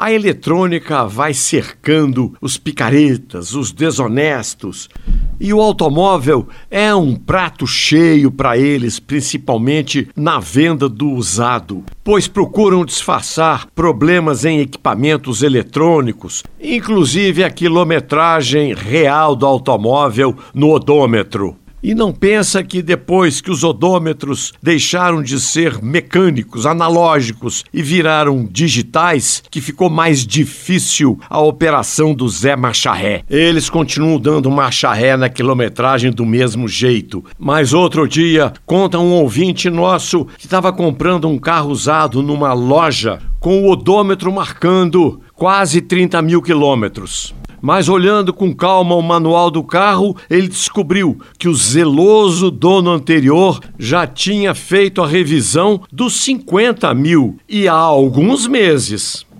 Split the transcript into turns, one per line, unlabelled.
A eletrônica vai cercando os picaretas, os desonestos. E o automóvel é um prato cheio para eles, principalmente na venda do usado, pois procuram disfarçar problemas em equipamentos eletrônicos, inclusive a quilometragem real do automóvel no odômetro. E não pensa que depois que os odômetros deixaram de ser mecânicos, analógicos e viraram digitais, que ficou mais difícil a operação do Zé Marcha Ré. Eles continuam dando marcha ré na quilometragem do mesmo jeito. Mas outro dia, conta um ouvinte nosso que estava comprando um carro usado numa loja com o odômetro marcando quase 30 mil quilômetros. Mas olhando com calma o manual do carro, ele descobriu que o zeloso dono anterior já tinha feito a revisão dos 50 mil e há alguns meses.